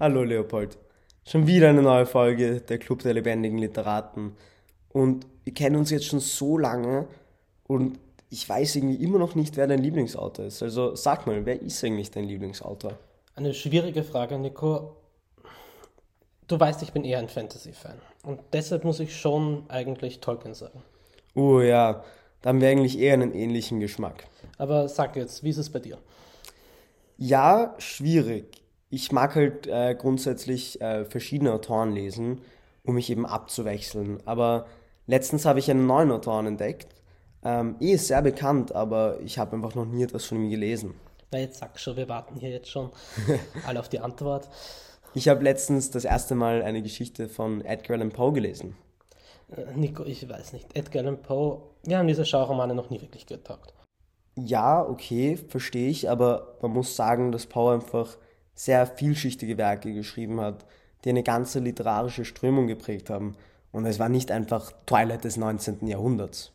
Hallo Leopold. Schon wieder eine neue Folge der Club der lebendigen Literaten. Und wir kennen uns jetzt schon so lange und ich weiß irgendwie immer noch nicht, wer dein Lieblingsautor ist. Also sag mal, wer ist eigentlich dein Lieblingsautor? Eine schwierige Frage, Nico. Du weißt, ich bin eher ein Fantasy-Fan. Und deshalb muss ich schon eigentlich Tolkien sagen. Oh ja, da haben wir eigentlich eher einen ähnlichen Geschmack. Aber sag jetzt, wie ist es bei dir? Ja, schwierig ich mag halt äh, grundsätzlich äh, verschiedene Autoren lesen, um mich eben abzuwechseln. Aber letztens habe ich einen neuen Autoren entdeckt. Ähm, eh ist sehr bekannt, aber ich habe einfach noch nie etwas von ihm gelesen. Na, jetzt sag schon, wir warten hier jetzt schon alle auf die Antwort. Ich habe letztens das erste Mal eine Geschichte von Edgar Allan Poe gelesen. Äh, Nico, ich weiß nicht. Edgar Allan Poe, wir haben diese Schauromane noch nie wirklich getaugt. Ja, okay, verstehe ich, aber man muss sagen, dass Poe einfach sehr vielschichtige Werke geschrieben hat, die eine ganze literarische Strömung geprägt haben. Und es war nicht einfach Twilight des 19. Jahrhunderts.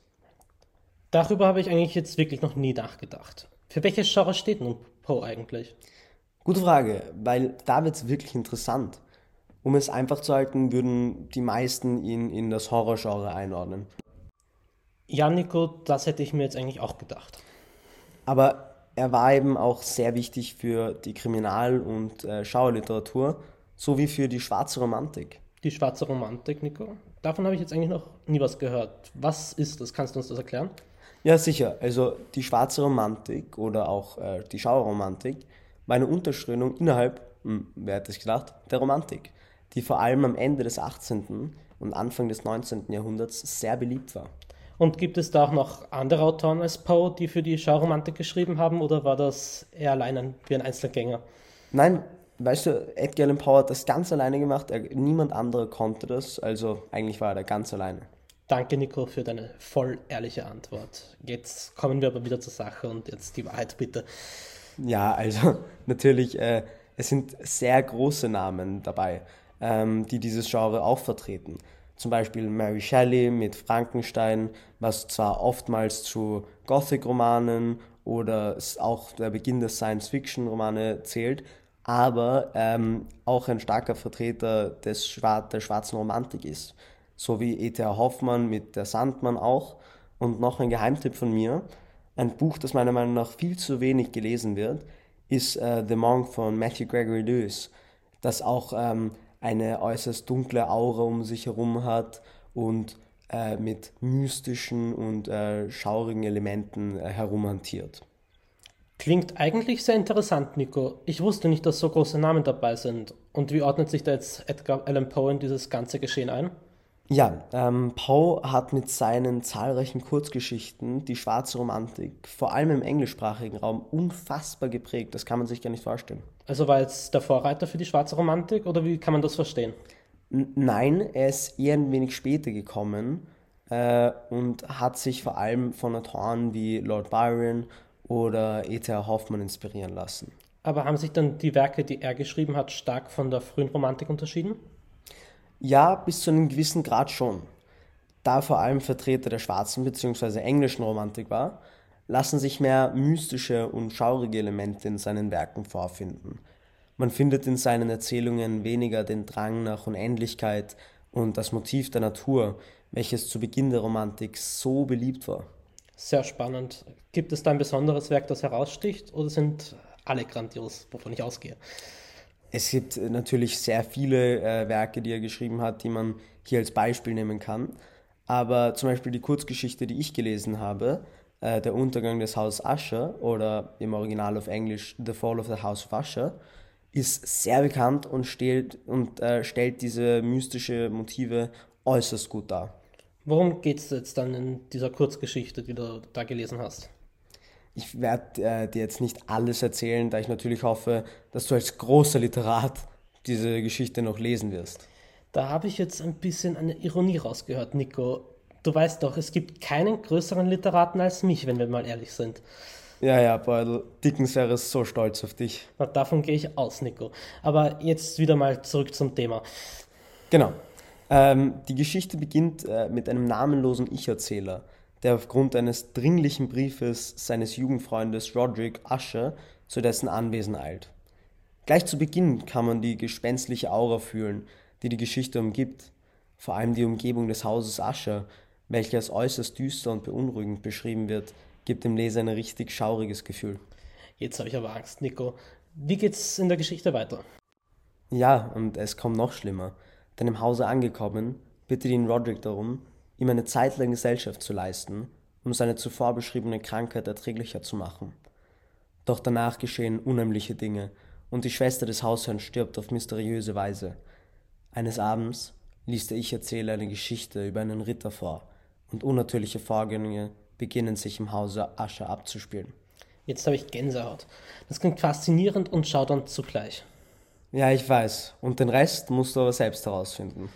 Darüber habe ich eigentlich jetzt wirklich noch nie nachgedacht. Für welches Genre steht nun Poe eigentlich? Gute Frage, weil da wird es wirklich interessant. Um es einfach zu halten, würden die meisten ihn in das Horrorgenre einordnen. Ja, Nico, das hätte ich mir jetzt eigentlich auch gedacht. Aber er war eben auch sehr wichtig für die Kriminal- und äh, Schauerliteratur sowie für die schwarze Romantik. Die schwarze Romantik, Nico? Davon habe ich jetzt eigentlich noch nie was gehört. Was ist das? Kannst du uns das erklären? Ja, sicher. Also die schwarze Romantik oder auch äh, die Schauerromantik war eine Unterströmung innerhalb, hm, wer hätte es gedacht, der Romantik, die vor allem am Ende des 18. und Anfang des 19. Jahrhunderts sehr beliebt war. Und gibt es da auch noch andere Autoren als Poe, die für die Schauromantik geschrieben haben, oder war das eher allein ein, wie ein Einzelgänger? Nein, weißt du, Edgar Allan Poe hat das ganz alleine gemacht. Er, niemand anderer konnte das, also eigentlich war er da ganz alleine. Danke, Nico, für deine voll ehrliche Antwort. Jetzt kommen wir aber wieder zur Sache und jetzt die Wahrheit bitte. Ja, also natürlich, äh, es sind sehr große Namen dabei, ähm, die dieses Genre auch vertreten. Zum Beispiel Mary Shelley mit Frankenstein, was zwar oftmals zu Gothic-Romanen oder auch der Beginn der Science-Fiction-Romane zählt, aber ähm, auch ein starker Vertreter des Schwar der schwarzen Romantik ist. So wie E.T.A. Hoffmann mit Der Sandmann auch. Und noch ein Geheimtipp von mir, ein Buch, das meiner Meinung nach viel zu wenig gelesen wird, ist äh, The Monk von Matthew Gregory Lewis, das auch ähm, eine äußerst dunkle Aura um sich herum hat und äh, mit mystischen und äh, schaurigen Elementen äh, herumhantiert. Klingt eigentlich sehr interessant, Nico. Ich wusste nicht, dass so große Namen dabei sind. Und wie ordnet sich da jetzt Edgar Allan Poe in dieses ganze Geschehen ein? Ja, ähm, Poe hat mit seinen zahlreichen Kurzgeschichten die schwarze Romantik, vor allem im englischsprachigen Raum, unfassbar geprägt. Das kann man sich gar nicht vorstellen. Also war jetzt der Vorreiter für die schwarze Romantik oder wie kann man das verstehen? N nein, er ist eher ein wenig später gekommen äh, und hat sich vor allem von Autoren wie Lord Byron oder E.T.A. Hoffmann inspirieren lassen. Aber haben sich dann die Werke, die er geschrieben hat, stark von der frühen Romantik unterschieden? Ja, bis zu einem gewissen Grad schon. Da vor allem Vertreter der schwarzen bzw. englischen Romantik war, lassen sich mehr mystische und schaurige Elemente in seinen Werken vorfinden. Man findet in seinen Erzählungen weniger den Drang nach Unendlichkeit und das Motiv der Natur, welches zu Beginn der Romantik so beliebt war. Sehr spannend. Gibt es da ein besonderes Werk, das heraussticht oder sind alle grandios, wovon ich ausgehe? Es gibt natürlich sehr viele äh, Werke, die er geschrieben hat, die man hier als Beispiel nehmen kann. Aber zum Beispiel die Kurzgeschichte, die ich gelesen habe, äh, Der Untergang des Hauses Usher oder im Original auf Englisch The Fall of the House of Usher, ist sehr bekannt und, stellt, und äh, stellt diese mystische Motive äußerst gut dar. Worum geht es jetzt dann in dieser Kurzgeschichte, die du da gelesen hast? Ich werde äh, dir jetzt nicht alles erzählen, da ich natürlich hoffe, dass du als großer Literat diese Geschichte noch lesen wirst. Da habe ich jetzt ein bisschen eine Ironie rausgehört, Nico. Du weißt doch, es gibt keinen größeren Literaten als mich, wenn wir mal ehrlich sind. Ja, ja, Beudel, Dickens wäre so stolz auf dich. Na, davon gehe ich aus, Nico. Aber jetzt wieder mal zurück zum Thema. Genau. Ähm, die Geschichte beginnt äh, mit einem namenlosen Ich-Erzähler, der aufgrund eines dringlichen Briefes seines Jugendfreundes Roderick Usher zu dessen Anwesen eilt. Gleich zu Beginn kann man die gespenstliche Aura fühlen, die die Geschichte umgibt. Vor allem die Umgebung des Hauses Ascher, welche als äußerst düster und beunruhigend beschrieben wird, gibt dem Leser ein richtig schauriges Gefühl. Jetzt habe ich aber Angst, Nico. Wie geht's in der Geschichte weiter? Ja, und es kommt noch schlimmer. Denn im Hause angekommen, bittet ihn Roderick darum, ihm eine Zeit lang Gesellschaft zu leisten, um seine zuvor beschriebene Krankheit erträglicher zu machen. Doch danach geschehen unheimliche Dinge, und die Schwester des Hausherrn stirbt auf mysteriöse Weise. Eines Abends liest der Ich-Erzähler eine Geschichte über einen Ritter vor, und unnatürliche Vorgänge beginnen sich im Hause Ascher abzuspielen. Jetzt habe ich Gänsehaut. Das klingt faszinierend und schaudernd zugleich. Ja, ich weiß. Und den Rest musst du aber selbst herausfinden.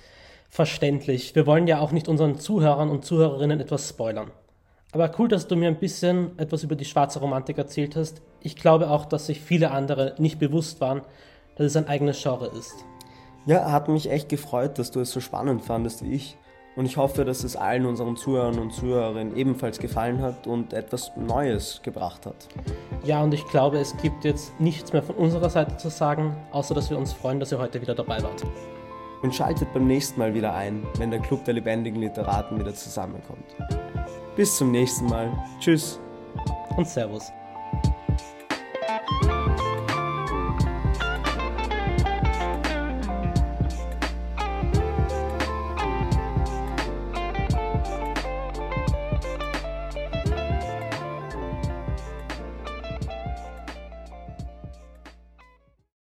Verständlich. Wir wollen ja auch nicht unseren Zuhörern und Zuhörerinnen etwas spoilern. Aber cool, dass du mir ein bisschen etwas über die schwarze Romantik erzählt hast. Ich glaube auch, dass sich viele andere nicht bewusst waren, dass es ein eigenes Genre ist. Ja, hat mich echt gefreut, dass du es so spannend fandest wie ich. Und ich hoffe, dass es allen unseren Zuhörern und Zuhörerinnen ebenfalls gefallen hat und etwas Neues gebracht hat. Ja, und ich glaube, es gibt jetzt nichts mehr von unserer Seite zu sagen, außer dass wir uns freuen, dass ihr heute wieder dabei wart. Und schaltet beim nächsten Mal wieder ein, wenn der Club der lebendigen Literaten wieder zusammenkommt. Bis zum nächsten Mal. Tschüss. Und Servus.